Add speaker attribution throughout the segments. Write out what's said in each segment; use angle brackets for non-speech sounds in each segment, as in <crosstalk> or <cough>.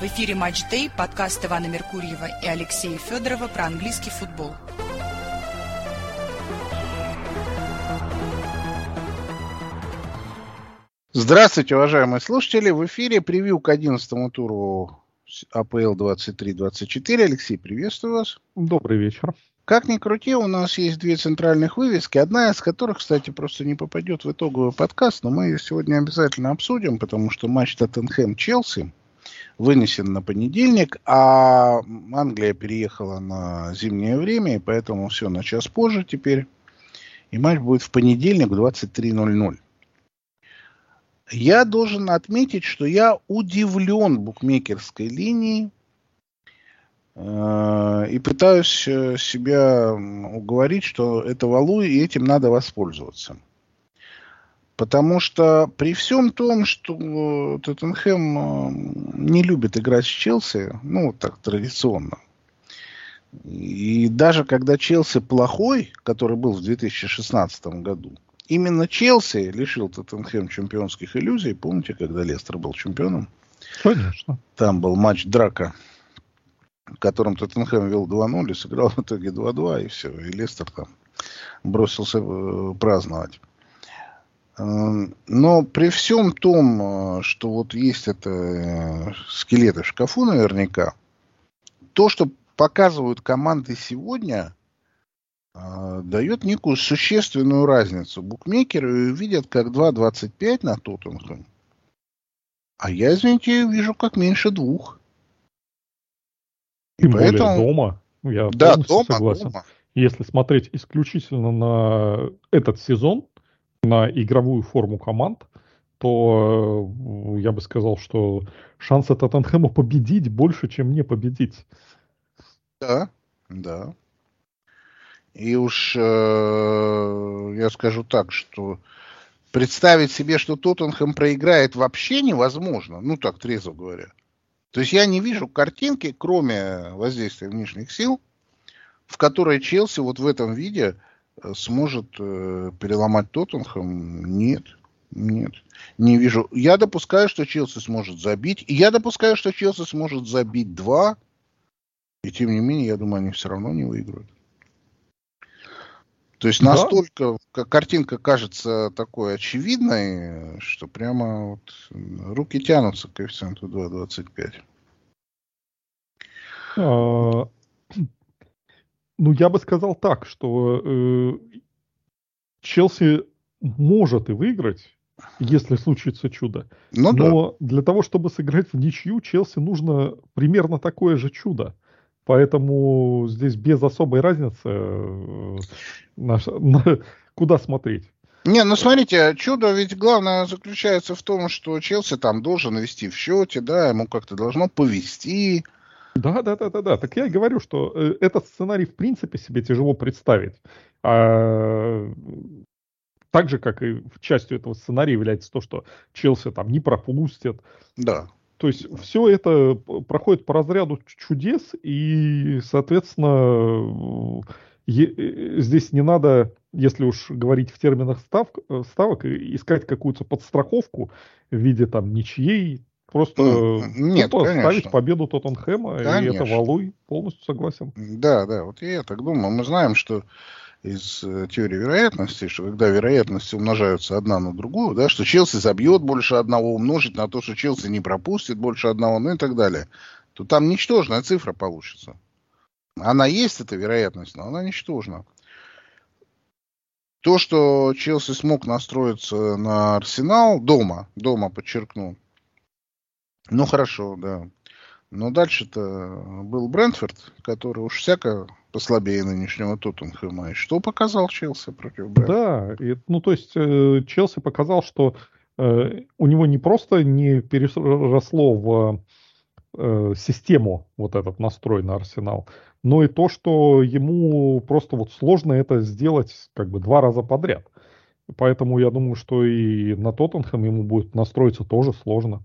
Speaker 1: В эфире «Матч Дэй», подкаст Ивана Меркурьева и Алексея Федорова про английский футбол.
Speaker 2: Здравствуйте, уважаемые слушатели. В эфире превью к 11 туру АПЛ 23-24. Алексей, приветствую вас.
Speaker 3: Добрый вечер.
Speaker 2: Как ни крути, у нас есть две центральных вывески, одна из которых, кстати, просто не попадет в итоговый подкаст, но мы ее сегодня обязательно обсудим, потому что матч Тоттенхэм-Челси вынесен на понедельник, а Англия переехала на зимнее время, и поэтому все на час позже теперь. И матч будет в понедельник в 23.00. Я должен отметить, что я удивлен букмекерской линией Э, и пытаюсь э, себя уговорить, что это валу, и этим надо воспользоваться. Потому что при всем том, что Тоттенхэм не любит играть с Челси, ну, вот так традиционно, и даже когда Челси плохой, который был в 2016 году, именно Челси лишил Тоттенхэм чемпионских иллюзий. Помните, когда Лестер был чемпионом?
Speaker 3: Конечно.
Speaker 2: Там был матч драка которым Тоттенхэм вел 2-0 и сыграл в итоге 2-2, и все. И Лестер там бросился э, праздновать. Э, но при всем том, э, что вот есть это скелеты в шкафу наверняка, то, что показывают команды сегодня, дает некую существенную разницу. Букмекеры видят как 2.25 на Тоттенхэм, а я, извините, вижу как меньше двух.
Speaker 3: Тем поэтому... более дома.
Speaker 2: Я да, дома,
Speaker 3: согласен. Дома. Если смотреть исключительно на этот сезон, на игровую форму команд, то э, я бы сказал, что шансы Тоттенхэма победить больше, чем не победить.
Speaker 2: Да, да. И уж э, я скажу так, что представить себе, что Тоттенхэм проиграет, вообще невозможно. Ну, так трезво говоря. То есть я не вижу картинки, кроме воздействия внешних сил, в которой Челси вот в этом виде сможет э, переломать Тоттенхэм. Нет, нет, не вижу. Я допускаю, что Челси сможет забить. И я допускаю, что Челси сможет забить два. И тем не менее, я думаю, они все равно не выиграют. То есть да. настолько картинка кажется такой очевидной, что прямо вот руки тянутся к коэффициенту 2,25.
Speaker 3: Ну, я бы сказал так, что э, Челси может и выиграть, если случится чудо. Ну, Но да. для того, чтобы сыграть в ничью, Челси нужно примерно такое же чудо. Поэтому здесь без особой разницы э, на, <laughs> на, куда смотреть.
Speaker 2: Не, ну смотрите, чудо ведь главное заключается в том, что Челси там должен вести в счете, да, ему как-то должно повести.
Speaker 3: Да, да, да, да, да. Так я и говорю, что э, этот сценарий в принципе себе тяжело представить. А, так же, как и частью этого сценария является то, что Челси там не пропустят.
Speaker 2: Да.
Speaker 3: То есть все это проходит по разряду чудес, и, соответственно, э, здесь не надо, если уж говорить в терминах став, э, ставок, искать какую-то подстраховку в виде там ничьей, просто
Speaker 2: Нет,
Speaker 3: тупо ставить победу Тоттенхэма, конечно. и это валуй, полностью согласен.
Speaker 2: Да, да, вот я так думаю. Мы знаем, что из э, теории вероятности, что когда вероятности умножаются одна на другую, да, что Челси забьет больше одного, умножить на то, что Челси не пропустит больше одного, ну и так далее, то там ничтожная цифра получится. Она есть, эта вероятность, но она ничтожна. То, что Челси смог настроиться на Арсенал дома, дома подчеркну, ну хорошо, да. Но дальше-то был Брентфорд, который уж всяко послабее нынешнего Тоттенхэма. И что показал Челси против
Speaker 3: Брентфорда? Да, и, ну то есть э, Челси показал, что э, у него не просто не переросло в э, систему вот этот настрой на Арсенал, но и то, что ему просто вот сложно это сделать как бы два раза подряд. Поэтому я думаю, что и на Тоттенхэм ему будет настроиться тоже сложно.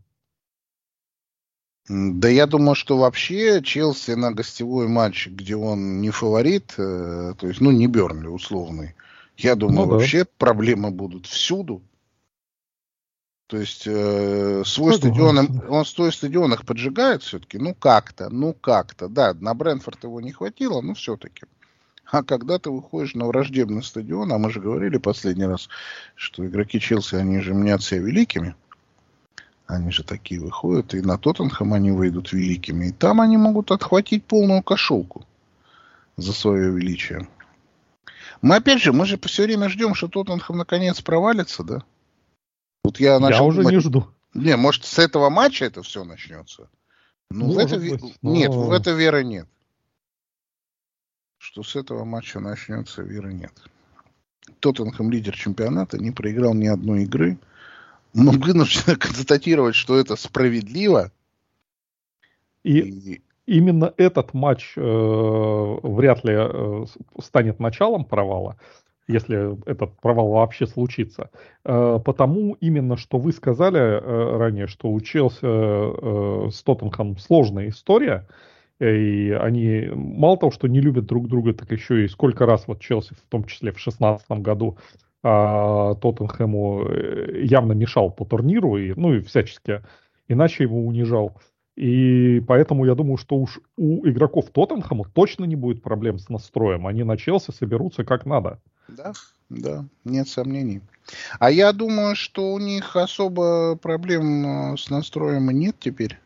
Speaker 2: Да я думаю, что вообще Челси на гостевой матч, где он не фаворит, э, то есть, ну, не Бернли условный, я думаю, ну, да. вообще проблемы будут всюду. То есть э, свой стадион, он свой стадион их поджигает все-таки, ну как-то, ну как-то. Да, на Брэнфорд его не хватило, но все-таки. А когда ты выходишь на враждебный стадион, а мы же говорили последний раз, что игроки Челси, они же мнят себя великими. Они же такие выходят, и на Тоттенхэм они выйдут великими. И там они могут отхватить полную кошелку за свое величие. Мы опять же, мы же все время ждем, что Тоттенхэм наконец провалится, да?
Speaker 3: Вот я начал. Я уже не жду.
Speaker 2: Не, может, с этого матча это все начнется. Ну, в это, быть, но... нет, в это веры нет. Что с этого матча начнется, веры нет. Тоттенхэм лидер чемпионата, не проиграл ни одной игры. Мы вынуждены <laughs> констатировать, что это справедливо.
Speaker 3: И, и... именно этот матч э, вряд ли э, станет началом провала если этот провал вообще случится. Э, потому именно, что вы сказали э, ранее, что у Челси э, с Тоттенхэм сложная история, и они мало того, что не любят друг друга, так еще и сколько раз вот Челси, в том числе в 2016 году, а, Тоттенхэму явно мешал по турниру, и, ну и всячески иначе его унижал. И поэтому я думаю, что уж у игроков Тоттенхэма точно не будет проблем с настроем. Они на Челси соберутся как надо.
Speaker 2: Да, да, нет сомнений. А я думаю, что у них особо проблем э, с настроем нет теперь.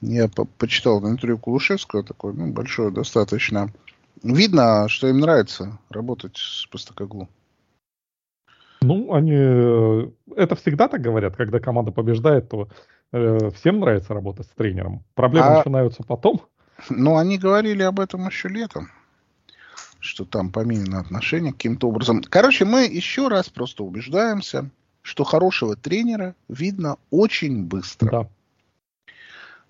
Speaker 2: Я по почитал интервью Кулушевского, такой, ну, большое достаточно. Видно, что им нравится работать с Постакоглу.
Speaker 3: Ну, они... Э, это всегда так говорят, когда команда побеждает, то э, всем нравится работать с тренером. Проблемы а... начинаются потом.
Speaker 2: Ну, они говорили об этом еще летом что там поменено отношение каким-то образом. Короче, мы еще раз просто убеждаемся, что хорошего тренера видно очень быстро. Да.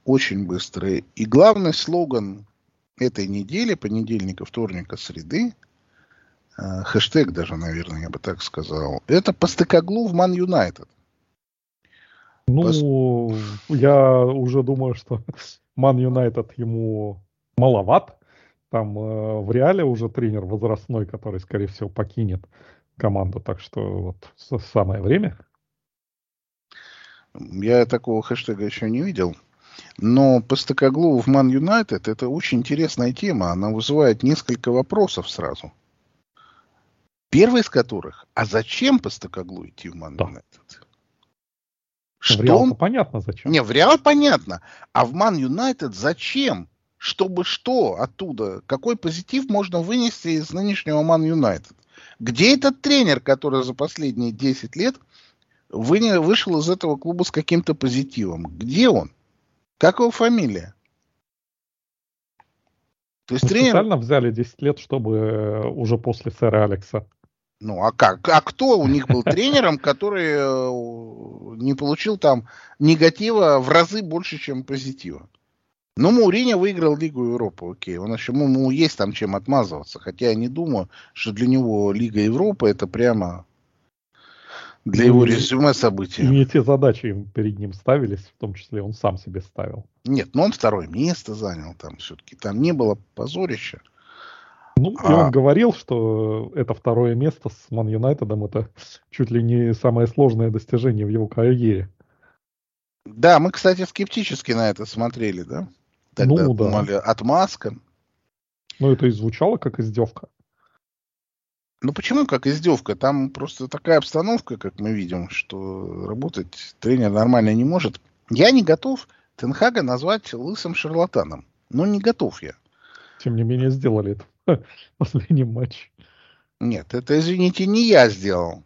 Speaker 2: Очень быстро. И главный слоган этой недели, понедельника, вторника, среды, хэштег даже, наверное, я бы так сказал, это по стыкоглу в Ман Юнайтед.
Speaker 3: Ну, Пос... я уже думаю, что <laughs> Ман Юнайтед ему маловат. Там э, в реале уже тренер возрастной, который, скорее всего, покинет команду. Так что вот самое время.
Speaker 2: Я такого хэштега еще не видел. Но по Стокоглу в Ман Юнайтед это очень интересная тема. Она вызывает несколько вопросов сразу. Первый из которых, а зачем по Стокоглу идти в Ман Юнайтед?
Speaker 3: Что в Реал он... понятно зачем.
Speaker 2: Не, в Реал понятно. А в Ман Юнайтед зачем? чтобы что оттуда, какой позитив можно вынести из нынешнего Ман Юнайтед? Где этот тренер, который за последние 10 лет вы, вышел из этого клуба с каким-то позитивом? Где он? Как его фамилия?
Speaker 3: То есть ну, тренер... Специально взяли 10 лет, чтобы э, уже после сэра Алекса.
Speaker 2: Ну, а как? А кто у них был тренером, который э, не получил там негатива в разы больше, чем позитива? Ну, Мауриньо выиграл Лигу Европы, окей. Он еще, ему есть там чем отмазываться. Хотя я не думаю, что для него Лига Европы это прямо для его резюме события. И
Speaker 3: не те задачи перед ним ставились, в том числе он сам себе ставил.
Speaker 2: Нет, но он второе место занял там все-таки. Там не было позорища.
Speaker 3: Ну, а... и он говорил, что это второе место с Ман Юнайтедом это чуть ли не самое сложное достижение в его карьере.
Speaker 2: Да, мы, кстати, скептически на это смотрели, да? Тогда ну, думали, да. отмазка.
Speaker 3: Ну, это и звучало как издевка.
Speaker 2: Ну почему как издевка? Там просто такая обстановка, как мы видим, что работать тренер нормально не может. Я не готов Тенхага назвать лысым шарлатаном. Ну, не готов я.
Speaker 3: Тем не менее, сделали это <laughs> последнем матче.
Speaker 2: Нет, это, извините, не я сделал.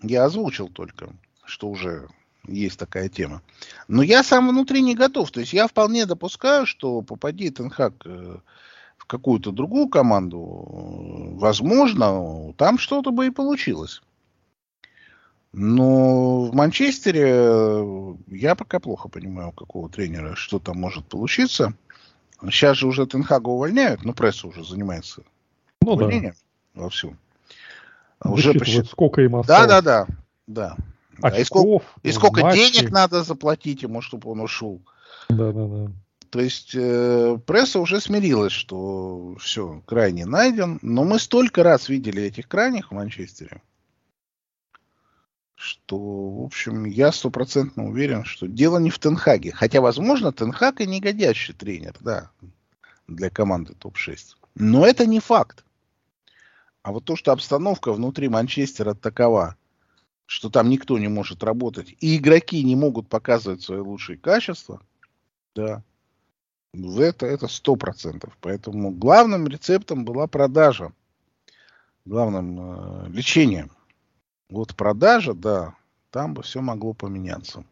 Speaker 2: Я озвучил только, что уже есть такая тема. Но я сам внутри не готов. То есть я вполне допускаю, что попади Тенхак э, в какую-то другую команду, э, возможно, там что-то бы и получилось. Но в Манчестере я пока плохо понимаю, у какого тренера что там может получиться. Сейчас же уже Тенхага увольняют, но пресса уже занимается ну, увольнением да. вовсю.
Speaker 3: Уже почти... сколько им
Speaker 2: осталось. Да, да, да. да. Очков, и сколько, и сколько денег надо заплатить ему, чтобы он ушел.
Speaker 3: Да, да, да.
Speaker 2: То есть э, пресса уже смирилась, что все, крайне найден. Но мы столько раз видели этих крайних в Манчестере, что, в общем, я стопроцентно уверен, что дело не в Тенхаге. Хотя, возможно, Тенхаг и негодящий тренер, да, для команды топ-6. Но это не факт. А вот то, что обстановка внутри Манчестера такова, что там никто не может работать, и игроки не могут показывать свои лучшие качества, да, это это сто процентов. Поэтому главным рецептом была продажа, главным э, лечением. Вот продажа, да, там бы все могло поменяться.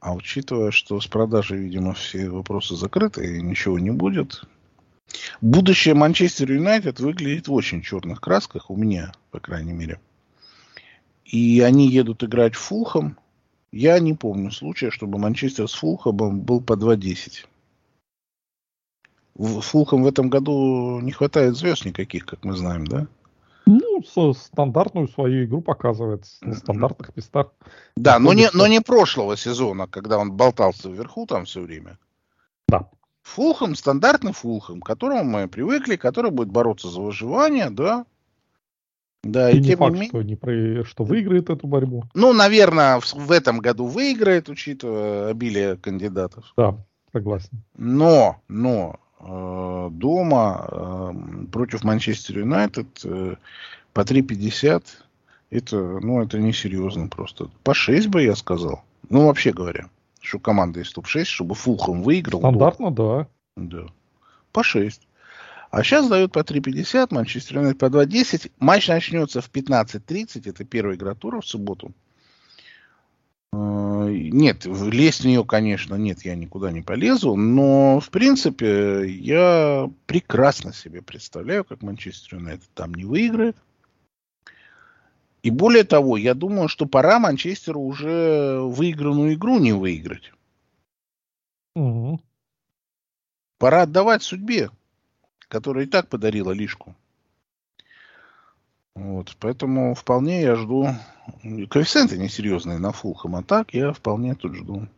Speaker 2: А учитывая, что с продажей, видимо, все вопросы закрыты и ничего не будет, будущее Манчестер Юнайтед выглядит в очень черных красках, у меня, по крайней мере. И они едут играть в Фулхам. Я не помню случая, чтобы Манчестер с Фулхамом был по 2-10. Фулхам в этом году не хватает звезд никаких, как мы знаем, да?
Speaker 3: Ну, стандартную свою игру показывает на стандартных местах.
Speaker 2: Да, но не, но не прошлого сезона, когда он болтался вверху там все время.
Speaker 3: Да.
Speaker 2: Фулхам, стандартный Фулхам, к которому мы привыкли, который будет бороться за выживание, да.
Speaker 3: Да, и, и не тем факт, не... что, не про... что выиграет эту борьбу.
Speaker 2: Ну, наверное, в, в этом году выиграет, учитывая обилие кандидатов.
Speaker 3: Да, согласен.
Speaker 2: Но, но э, дома э, против Манчестер Юнайтед э, по 3,50 это, ну, это несерьезно просто. По 6 бы я сказал. Ну, вообще говоря, что команда из топ-6, чтобы Фулхам выиграл.
Speaker 3: Стандартно, да.
Speaker 2: Да. По 6. А сейчас дают по 3.50, Манчестер Юнайтед по 2.10. Матч начнется в 15.30, это первая игра тура в субботу. Э, нет, лезть в нее, конечно, нет, я никуда не полезу, но, в принципе, я прекрасно себе представляю, как Манчестер Юнайтед там не выиграет. И более того, я думаю, что пора Манчестеру уже выигранную игру не выиграть. Угу. Пора отдавать судьбе, которая и так подарила лишку. Вот, поэтому вполне я жду. Коэффициенты несерьезные на Фулхэм, а так я вполне тут жду.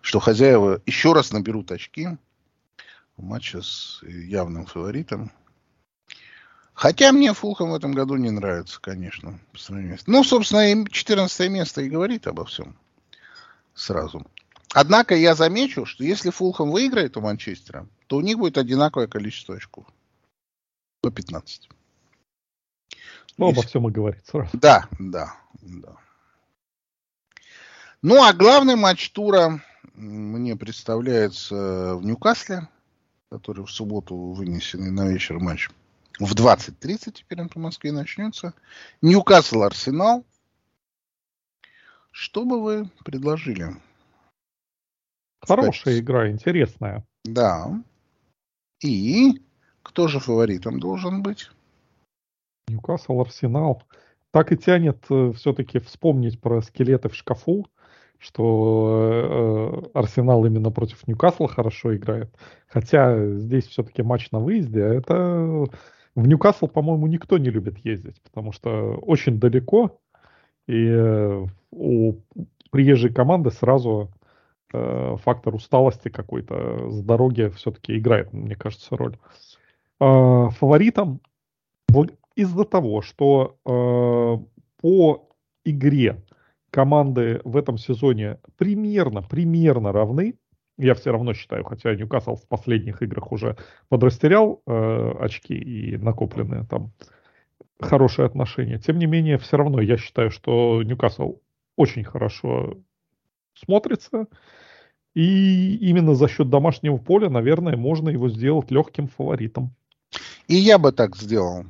Speaker 2: Что хозяева еще раз наберут очки в матче с явным фаворитом. Хотя мне Фулхэм в этом году не нравится, конечно. Ну, собственно, 14 место и говорит обо всем сразу. Однако я замечу, что если Фулхэм выиграет у Манчестера, то у них будет одинаковое количество очков. По 15.
Speaker 3: Ну, если... обо всем и говорит сразу.
Speaker 2: Да, да, да. Ну, а главный матч тура мне представляется в Ньюкасле, который в субботу вынесенный на вечер матч в 20.30 теперь он по Москве начнется. Ньюкасл Арсенал. Что бы вы предложили?
Speaker 3: Хорошая Сказать? игра, интересная.
Speaker 2: Да. И кто же фаворитом должен быть?
Speaker 3: Ньюкасл Арсенал. Так и тянет э, все-таки вспомнить про скелеты в шкафу, что э, Арсенал именно против Ньюкасла хорошо играет. Хотя здесь все-таки матч на выезде, а это в Ньюкасл, по-моему, никто не любит ездить, потому что очень далеко, и э, у приезжей команды сразу э, фактор усталости какой-то с дороги все-таки играет, мне кажется, роль. Э, фаворитом из-за того, что э, по игре команды в этом сезоне примерно, примерно равны, я все равно считаю, хотя Ньюкасл в последних играх уже подрастерял э, очки и накопленные там хорошие отношения. Тем не менее, все равно я считаю, что Ньюкасл очень хорошо смотрится. И именно за счет домашнего поля, наверное, можно его сделать легким фаворитом.
Speaker 2: И я бы так сделал.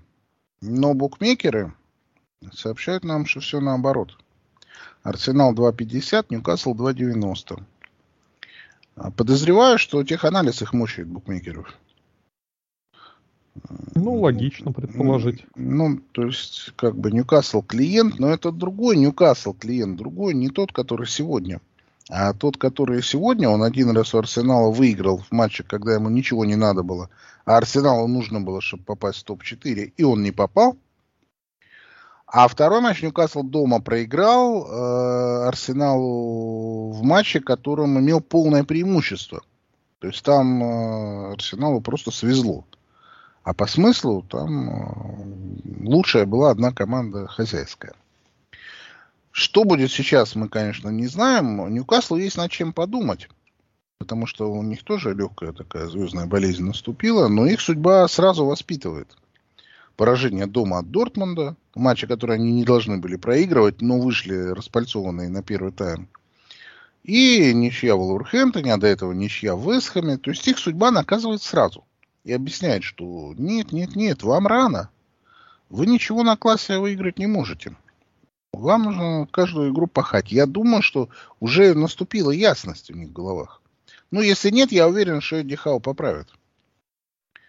Speaker 2: Но букмекеры сообщают нам, что все наоборот. Арсенал 2.50, Ньюкасл 2.90. А подозреваю, что теханализ их мучает, букмекеров.
Speaker 3: Ну, логично предположить.
Speaker 2: Ну, то есть, как бы Ньюкасл клиент, но это другой Ньюкасл клиент, другой, не тот, который сегодня. А тот, который сегодня, он один раз у Арсенала выиграл в матче, когда ему ничего не надо было. А Арсеналу нужно было, чтобы попасть в топ-4, и он не попал. А второй матч Ньюкасл дома проиграл э, Арсеналу в матче, которым имел полное преимущество. То есть там э, Арсеналу просто свезло. А по смыслу там э, лучшая была одна команда хозяйская. Что будет сейчас, мы, конечно, не знаем. Ньюкаслу есть над чем подумать. Потому что у них тоже легкая такая звездная болезнь наступила. Но их судьба сразу воспитывает. Поражение дома от Дортмунда. Матчи, которые они не должны были проигрывать, но вышли распальцованные на первый тайм. И ничья в Лурхэмптоне, а до этого ничья в Вестхэме. То есть их судьба наказывает сразу. И объясняет, что нет, нет, нет, вам рано. Вы ничего на классе выиграть не можете. Вам нужно каждую игру пахать. Я думаю, что уже наступила ясность у них в головах. Ну, если нет, я уверен, что Эдди Хау поправит.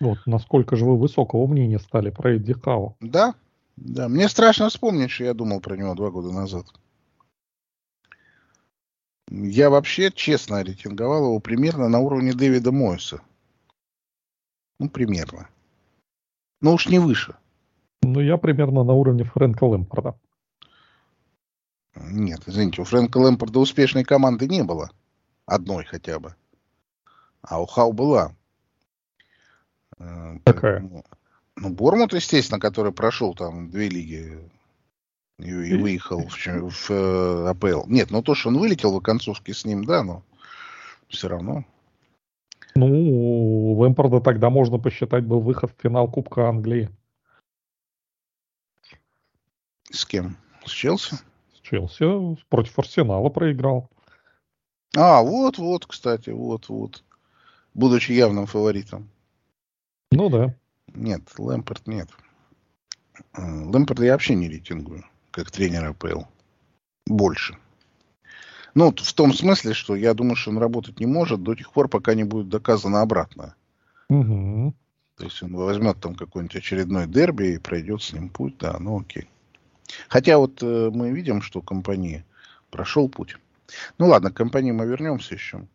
Speaker 3: Вот, насколько же вы высокого мнения стали про Эдди Хау?
Speaker 2: Да, да. Мне страшно вспомнить, что я думал про него два года назад. Я вообще, честно, рейтинговал его примерно на уровне Дэвида Мойса. Ну, примерно. Но уж не выше.
Speaker 3: Ну, я примерно на уровне Фрэнка Лэмпорда.
Speaker 2: Нет, извините, у Фрэнка Лэмпорда успешной команды не было. Одной хотя бы. А у Хау была.
Speaker 3: Э, Какая?
Speaker 2: Ну, Бормут, естественно, который прошел там две лиги и, и выехал в, в, в э, АПЛ. Нет, ну то, что он вылетел в оконцовке с ним, да, но все равно.
Speaker 3: Ну, Лэмпорда тогда можно посчитать был выход в финал Кубка Англии.
Speaker 2: С кем? С Челси?
Speaker 3: С Челси против Арсенала проиграл.
Speaker 2: А, вот-вот, кстати, вот-вот. Будучи явным фаворитом.
Speaker 3: Ну да.
Speaker 2: Нет, Лэмпорт нет. Э, Лэмпорда я вообще не рейтингую, как тренер АПЛ. Больше. Ну, в том смысле, что я думаю, что он работать не может до тех пор, пока не будет доказано обратное.
Speaker 3: Угу.
Speaker 2: То есть он возьмет там какой-нибудь очередной дерби и пройдет с ним путь, да, ну окей. Хотя вот э, мы видим, что компания прошел путь. Ну ладно, к компании мы вернемся еще.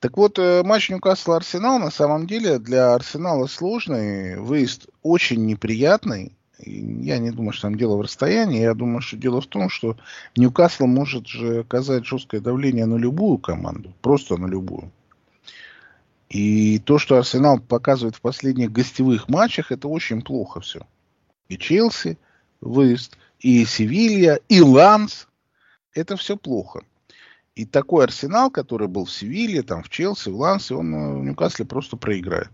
Speaker 2: Так вот, э, матч Ньюкасл-Арсенал на самом деле для Арсенала сложный, выезд очень неприятный. Я не думаю, что там дело в расстоянии. Я думаю, что дело в том, что Ньюкасл может же оказать жесткое давление на любую команду. Просто на любую. И то, что Арсенал показывает в последних гостевых матчах, это очень плохо все. И Челси выезд, и Севилья, и Ланс. Это все плохо. И такой Арсенал, который был в Севилье, там, в Челси, в Лансе, он э, в Ньюкасле просто проиграет.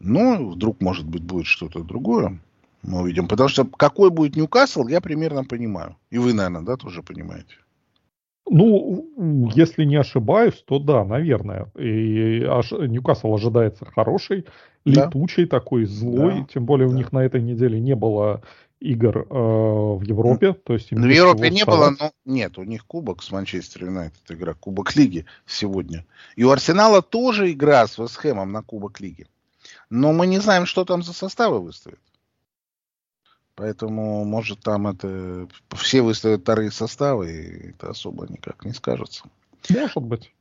Speaker 2: Но вдруг, может быть, будет что-то другое. Мы увидим. Потому что какой будет Ньюкасл, я примерно понимаю. И вы, наверное, да, тоже понимаете.
Speaker 3: Ну, если не ошибаюсь, то да, наверное. И аж, Ньюкасл ожидается хороший, да. летучий такой, злой. Да. Тем более да. у них на этой неделе не было игр э, в Европе. То есть
Speaker 2: в Европе не было, но нет, у них кубок с Манчестер Юнайтед игра, кубок лиги сегодня. И у Арсенала тоже игра с Вестхэмом на кубок лиги. Но мы не знаем, что там за составы выставят. Поэтому, может, там это все выставят вторые составы, и это особо никак не скажется.
Speaker 3: Может быть.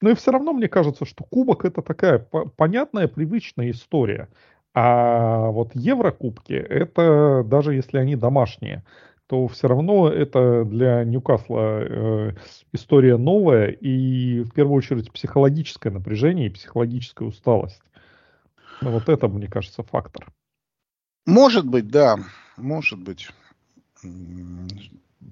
Speaker 3: Но и все равно мне кажется, что кубок это такая понятная, привычная история. А вот Еврокубки, это даже если они домашние, то все равно это для Ньюкасла э, история новая и в первую очередь психологическое напряжение и психологическая усталость. Ну, вот это, мне кажется, фактор.
Speaker 2: Может быть, да, может быть.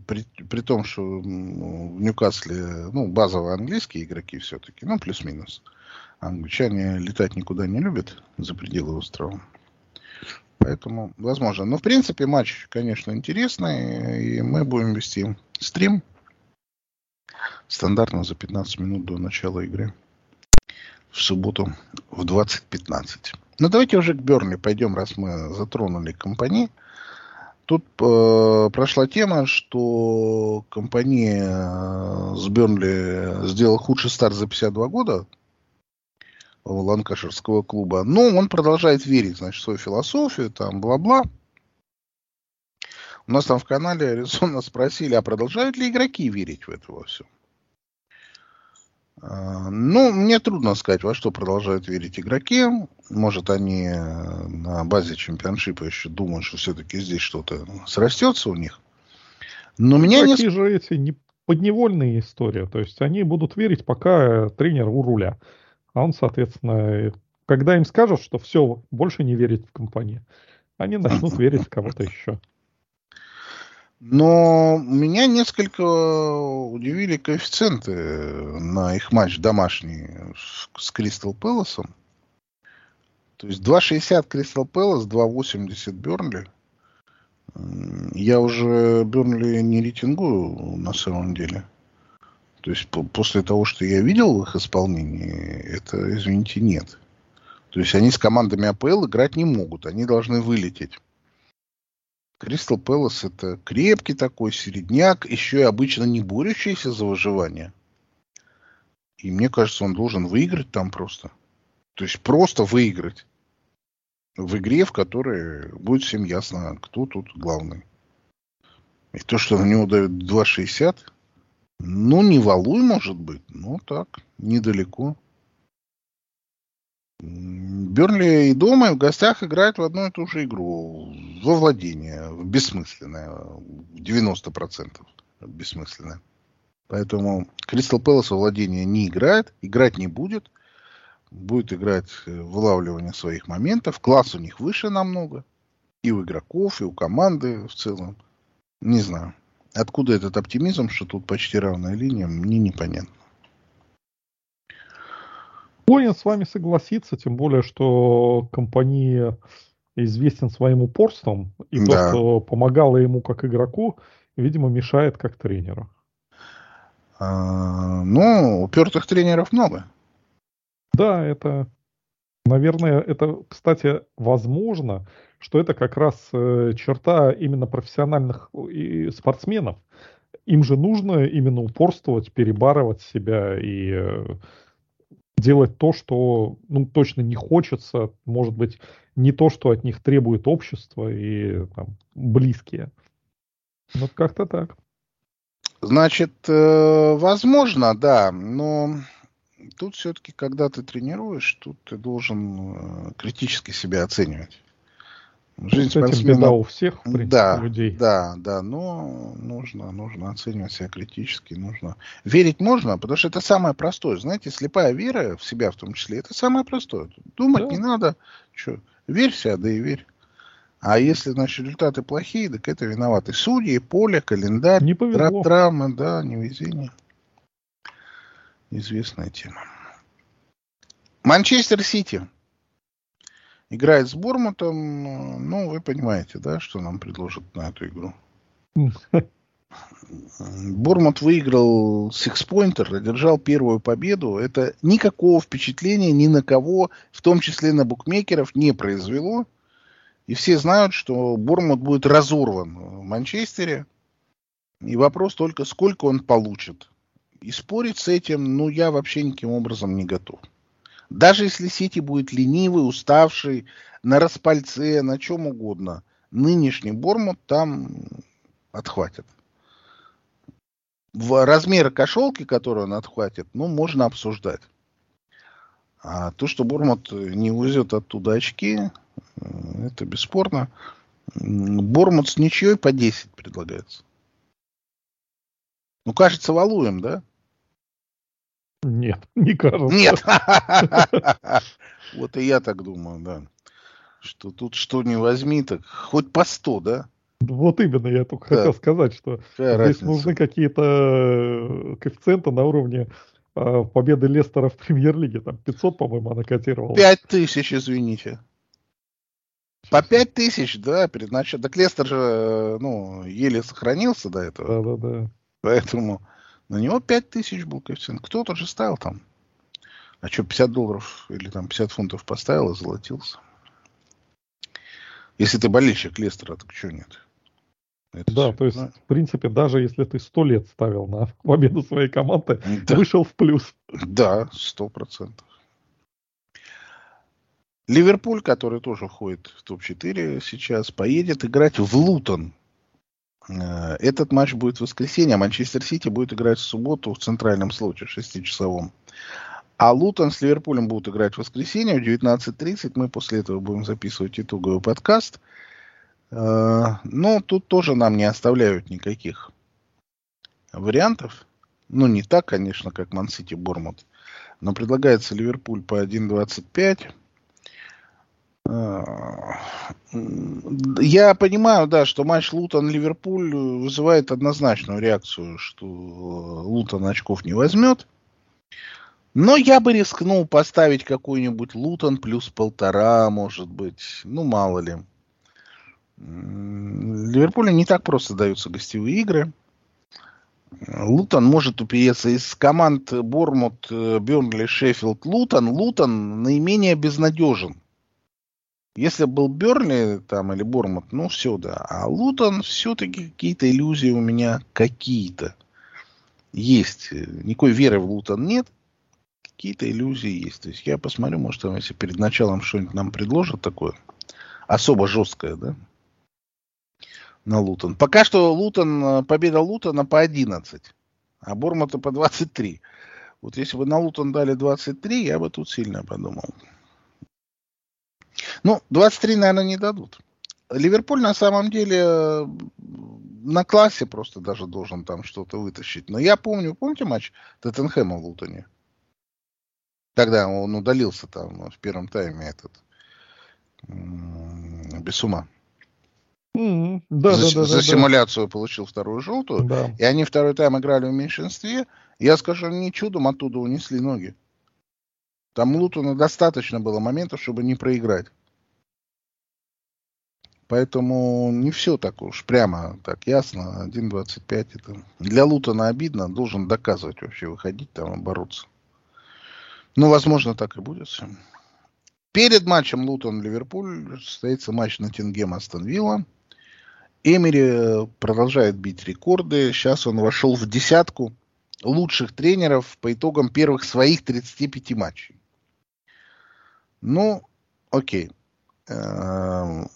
Speaker 2: При, при том, что в Ньюкасле ну, базовые английские игроки все-таки, ну, плюс-минус. Англичане летать никуда не любят за пределы острова. Поэтому, возможно. Но, в принципе, матч, конечно, интересный. И мы будем вести стрим стандартно за 15 минут до начала игры. В субботу в 20.15. Ну, давайте уже к Бернли пойдем, раз мы затронули компании. Тут э, прошла тема, что компания э, с Бернли сделала худший старт за 52 года ланкаширского клуба. Но он продолжает верить, значит, в свою философию, там, бла-бла. У нас там в канале резонно спросили, а продолжают ли игроки верить в это во все? А, ну, мне трудно сказать, во что продолжают верить игроки. Может, они э, на базе чемпионшипа еще думают, что все-таки здесь что-то срастется у них.
Speaker 3: Но ну, меня не... же эти не подневольные истории. То есть они будут верить, пока тренер у руля. А он, соответственно, когда им скажут, что все, больше не верить в компанию, они начнут верить в кого-то еще.
Speaker 2: Но меня несколько удивили коэффициенты на их матч домашний с Кристал Пэласом. То есть 2,60 Кристал Пэлас, 2,80 Бернли. Я уже Бернли не рейтингую на самом деле. То есть по после того, что я видел в их исполнении, это, извините, нет. То есть они с командами АПЛ играть не могут, они должны вылететь. Кристал Пэлас это крепкий такой середняк, еще и обычно не борющийся за выживание. И мне кажется, он должен выиграть там просто. То есть просто выиграть. В игре, в которой будет всем ясно, кто тут главный. И то, что на него дают 2,60, ну, не валуй, может быть, но так, недалеко. Бернли и дома, и в гостях играют в одну и ту же игру. Во владение. Бессмысленное. 90% бессмысленное. Поэтому Кристал Пэлас во владение не играет, играть не будет. Будет играть вылавливание своих моментов. Класс у них выше намного. И у игроков, и у команды в целом. Не знаю. Откуда этот оптимизм, что тут почти равная линия, мне непонятно.
Speaker 3: Склонен с вами согласиться, тем более, что компания известен своим упорством, и да. то, что помогало ему как игроку, видимо, мешает как тренеру.
Speaker 2: А, ну, упертых тренеров много.
Speaker 3: Да, это, наверное, это, кстати, возможно, что это как раз э, черта именно профессиональных спортсменов. Им же нужно именно упорствовать, перебарывать себя и э, делать то, что ну, точно не хочется, может быть, не то, что от них требует общество и там, близкие. Вот как-то так.
Speaker 2: Значит, э, возможно, да, но тут все-таки, когда ты тренируешь, тут ты должен критически себя оценивать.
Speaker 3: Жизнь спортсмена... беда у всех, в принципе,
Speaker 2: да,
Speaker 3: людей.
Speaker 2: Да, да, но нужно, нужно оценивать себя критически, нужно... Верить можно, потому что это самое простое. Знаете, слепая вера в себя в том числе, это самое простое. Думать да. не надо. Что, верь в себя, да и верь. А если, значит, результаты плохие, так это виноваты судьи, поле, календарь, не повезло. травмы, да, невезение. Известная тема. Манчестер Сити играет с Бормутом, ну, вы понимаете, да, что нам предложат на эту игру. <laughs> Бормут выиграл сикспойнтер, одержал первую победу. Это никакого впечатления ни на кого, в том числе на букмекеров, не произвело. И все знают, что Бормут будет разорван в Манчестере. И вопрос только, сколько он получит. И спорить с этим, ну, я вообще никаким образом не готов. Даже если Сити будет ленивый, уставший, на распальце, на чем угодно, нынешний Бормут там отхватит. В размеры кошелки, которую он отхватит, ну, можно обсуждать. А то, что Бормут не увезет оттуда очки, это бесспорно. Бормут с ничьей по 10 предлагается. Ну, кажется, валуем, да?
Speaker 3: Нет, <laughs> не кажется.
Speaker 2: Нет. <laughs> <laughs> Вот и я так думаю, да. Что тут что не возьми, так хоть по 100, да?
Speaker 3: Вот именно, я только да. хотел сказать, что Какая здесь разница? нужны какие-то э, коэффициенты на уровне э, победы Лестера в премьер-лиге. Там 500, по-моему, она котировала.
Speaker 2: 5 тысяч, извините. По 5 тысяч, да, перед началом. Так Лестер же, э, ну, еле сохранился до этого. Да, да, да. Поэтому на него 5 тысяч был коэффициент. Кто-то же ставил там. А что, 50 долларов или там 50 фунтов поставил и золотился. Если ты болельщик Лестера, так что нет?
Speaker 3: Это да, все, то есть, да? в принципе, даже если ты сто лет ставил на <laughs> победу своей команды, да. вышел в плюс.
Speaker 2: Да, сто процентов. Ливерпуль, который тоже входит в топ-4 сейчас, поедет играть в Лутон этот матч будет в воскресенье, а Манчестер Сити будет играть в субботу в центральном слоте, шестичасовом. А Лутон с Ливерпулем будут играть в воскресенье в 19.30. Мы после этого будем записывать итоговый подкаст. Э, но тут тоже нам не оставляют никаких вариантов. Ну, не так, конечно, как Ман-Сити Бормут. Но предлагается Ливерпуль по 1.25. Я понимаю, да, что матч Лутон-Ливерпуль вызывает однозначную реакцию, что Лутон очков не возьмет. Но я бы рискнул поставить какой-нибудь Лутон плюс полтора, может быть. Ну, мало ли. Ливерпулю не так просто даются гостевые игры. Лутон может упереться из команд Бормут, Бернли, Шеффилд, Лутон. Лутон наименее безнадежен. Если был Берли там или Бормут, ну все, да. А Лутон все-таки какие-то иллюзии у меня какие-то есть. Никакой веры в Лутон нет. Какие-то иллюзии есть. То есть я посмотрю, может, там, если перед началом что-нибудь нам предложат такое особо жесткое, да, на Лутон. Пока что Лутон, э, победа Лутона по 11, а Бормута по 23. Вот если бы на Лутон дали 23, я бы тут сильно подумал. Ну, 23, наверное, не дадут. Ливерпуль на самом деле э, на классе просто даже должен там что-то вытащить. Но я помню, помните матч Тоттенхэма в Лутоне? Тогда он удалился там в первом тайме этот без ума. Mm-hmm. Да, за, да, да, за да, симуляцию да. получил вторую желтую. Да. И они второй тайм играли в меньшинстве. Я скажу, они чудом оттуда унесли ноги. Там Лутону достаточно было моментов, чтобы не проиграть. Поэтому не все так уж прямо так ясно. 1.25 это для Лутона обидно. Должен доказывать вообще, выходить там и бороться. Ну, возможно, так и будет. Перед матчем Лутон-Ливерпуль состоится матч на Тингем Астон Вилла. Эмери продолжает бить рекорды. Сейчас он вошел в десятку лучших тренеров по итогам первых своих 35 матчей. Ну, окей. Эм,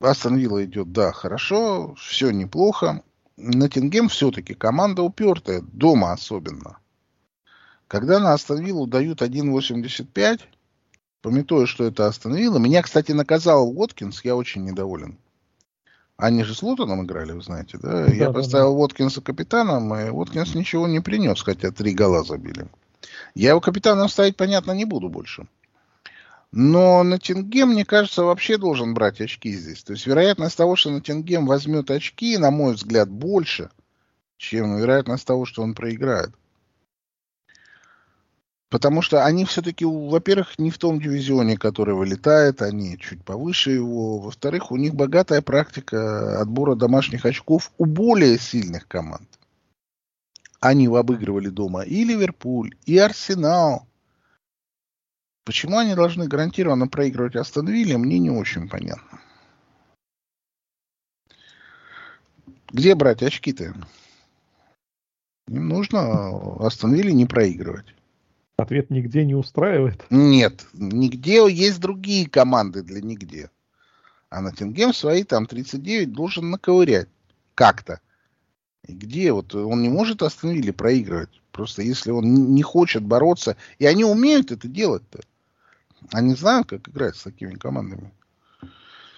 Speaker 2: Астон Вилла идет, да, хорошо, все неплохо. Ноттингем все-таки команда упертая, дома особенно. Когда на Астон Виллу дают 1.85, пометуя, что это Астон Вилла, меня, кстати, наказал Уоткинс, я очень недоволен. Они же с Лутоном играли, вы знаете, да? да я да, поставил да. Уоткинса капитаном, и Уоткинс ничего не принес, хотя три гола забили. Я его капитаном ставить, понятно, не буду больше. Но Натингем, мне кажется, вообще должен брать очки здесь. То есть вероятность того, что Натингем возьмет очки, на мой взгляд, больше, чем вероятность того, что он проиграет. Потому что они все-таки, во-первых, не в том дивизионе, который вылетает, они чуть повыше его. Во-вторых, у них богатая практика отбора домашних очков у более сильных команд. Они обыгрывали дома и Ливерпуль, и Арсенал, Почему они должны гарантированно проигрывать Астон Вилле, мне не очень понятно. Где брать очки-то? Им нужно Астон Вилле не проигрывать.
Speaker 3: Ответ нигде не устраивает?
Speaker 2: Нет, нигде есть другие команды для нигде. А на Ноттингем свои там 39 должен наковырять как-то. И где вот он не может Астон Вилле проигрывать? Просто если он не хочет бороться, и они умеют это делать-то. Они знают, как играть с такими командами.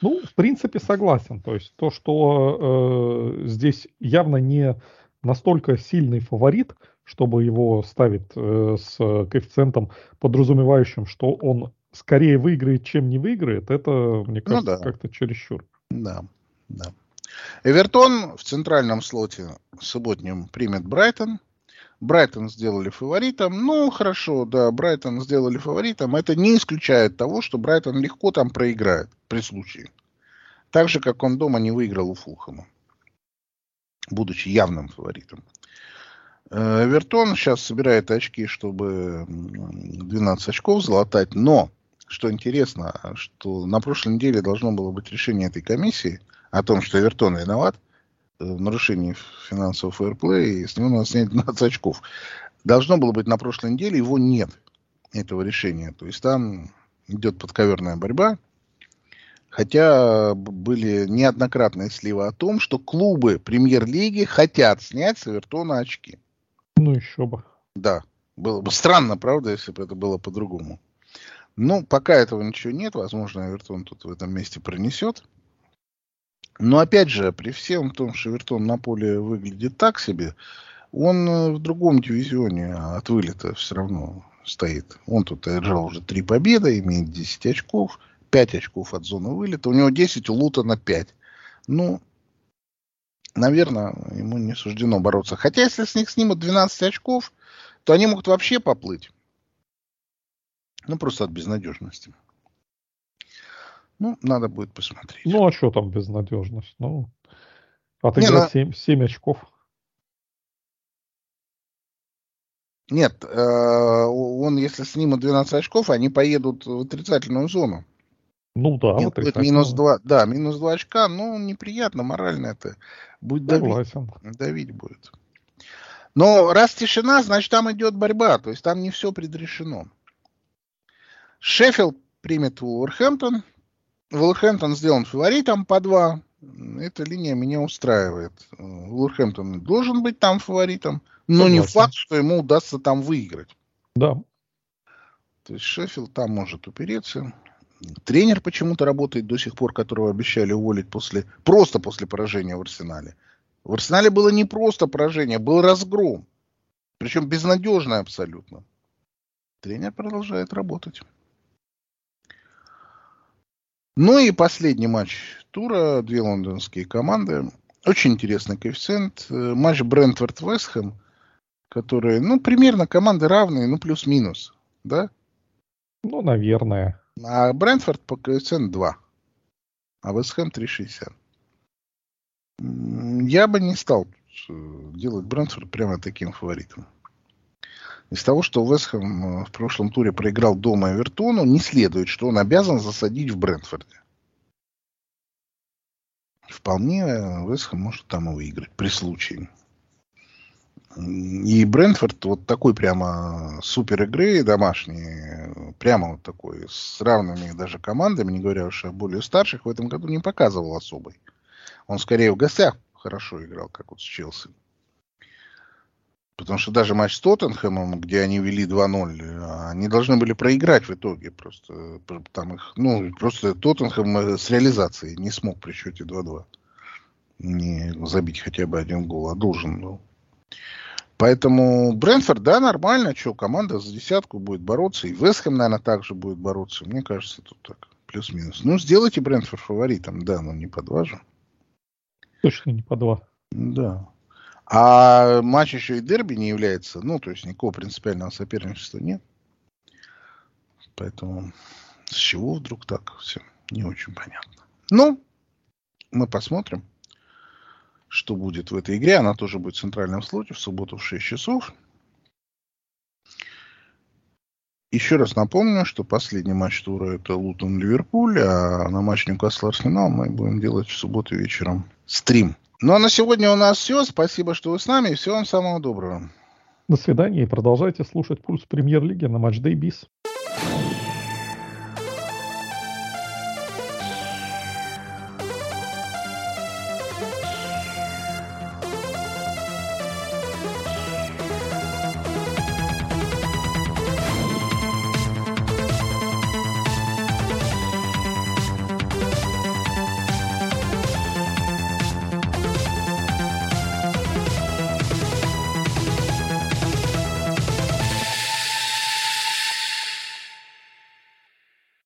Speaker 3: Ну, в принципе, согласен. То есть то, что э, здесь явно не настолько сильный фаворит, чтобы его ставить э, с коэффициентом, подразумевающим, что он скорее выиграет, чем не выиграет, это, мне ну кажется, ну, да. как-то чересчур.
Speaker 2: Да, да. Эвертон в центральном слоте субботнем примет Брайтон. Брайтон сделали фаворитом. Ну, хорошо, да, Брайтон сделали фаворитом. Это не исключает того, что Брайтон легко там проиграет при случае. Так же, как он дома не выиграл у Фулхэма, будучи явным фаворитом. Э, Эвертон сейчас собирает очки, чтобы 12 очков залатать. Но, что интересно, что на прошлой неделе должно было быть решение этой комиссии о том, что Эвертон виноват – нарушении финансового фэрплея, и с него надо снять 12 очков. Должно было быть на прошлой неделе, его нет, этого решения. То есть там идет подковерная борьба, хотя были неоднократные сливы о том, что клубы премьер-лиги хотят снять с Эвертона очки.
Speaker 3: Ну еще бы.
Speaker 2: Да. Было бы странно, правда, если бы это было по-другому. Ну, пока этого ничего нет. Возможно, Эвертон тут в этом месте пронесет. Но опять же, при всем том, что Вертон на поле выглядит так себе, он э, в другом дивизионе от вылета все равно стоит. Он тут одержал уже три победы, имеет 10 очков, 5 очков от зоны вылета. У него 10, у Лутона 5. Ну, наверное, ему не суждено бороться. Хотя, если с них снимут 12 очков, то они могут вообще поплыть. Ну, просто от безнадежности. Ну, надо будет посмотреть.
Speaker 3: Ну, а что там безнадежность? Ну, отыграть не, 7, 7 очков.
Speaker 2: Нет, э, он, если снимут 12 очков, они поедут в отрицательную зону.
Speaker 3: Ну да,
Speaker 2: вот будет минус 2, да, минус 2 очка, ну, неприятно, морально это будет давить, давить будет. Но раз тишина, значит, там идет борьба, то есть там не все предрешено. Шеффилд примет Уолверхэмптон. Уолверхэмптон сделан фаворитом по 2. Эта линия меня устраивает. Уолверхэмптон должен быть там фаворитом, но Согласен. не факт, что ему удастся там выиграть.
Speaker 3: Да.
Speaker 2: То есть Шеффилд там может упереться. Тренер почему-то работает до сих пор, которого обещали уволить после, просто после поражения в Арсенале. В Арсенале было не просто поражение, был разгром. Причем безнадежное абсолютно. Тренер продолжает работать. Ну и последний матч тура. Две лондонские команды. Очень интересный коэффициент. Э, матч Брентфорд-Вестхэм, которые, ну, примерно команды равные, ну, плюс-минус, да?
Speaker 3: Ну, наверное.
Speaker 2: А Брентфорд по коэффициент 2. А Вестхэм 3,60. Я бы не стал э, делать Брентфорд прямо таким фаворитом. Из того, что Вестхэм э, в прошлом туре проиграл дома Эвертону, не следует, что он обязан засадить в Брентфорде. Вполне Вестхэм может там и выиграть при случае. И Брентфорд вот такой прямо супер игры домашней, прямо вот такой, с равными даже командами, не говоря уж о более старших, в этом году не показывал особой. Он скорее в гостях хорошо играл, как вот с Челси. Потому что даже матч с Тоттенхэмом, где они вели 2-0, они должны были проиграть в итоге. Просто там их, ну, просто Тоттенхэм э, с реализацией не смог при счете 2-2 не забить хотя бы один гол, а должен был. Поэтому Брэнфорд, да, нормально, что команда за десятку будет бороться, и Вестхэм, наверное, также будет бороться. Мне кажется, тут так, плюс-минус. Ну, сделайте Брэнфорд фаворитом, да, но не по два же.
Speaker 3: Точно не по два.
Speaker 2: Да. А матч еще и дерби не является, ну, то есть никакого принципиального соперничества нет. Поэтому с чего вдруг так все не очень понятно. Ну, мы посмотрим, что будет в этой игре. Она тоже будет в центральном слоте в субботу в 6 часов. Еще раз напомню, что последний матч тура это Лутон-Ливерпуль, а на матч Ньюкасл-Арсенал мы будем делать в субботу вечером стрим. Ну а на сегодня у нас все. Спасибо, что вы с нами. Всего вам самого доброго.
Speaker 3: До свидания и продолжайте слушать пульс премьер-лиги на матч Biz.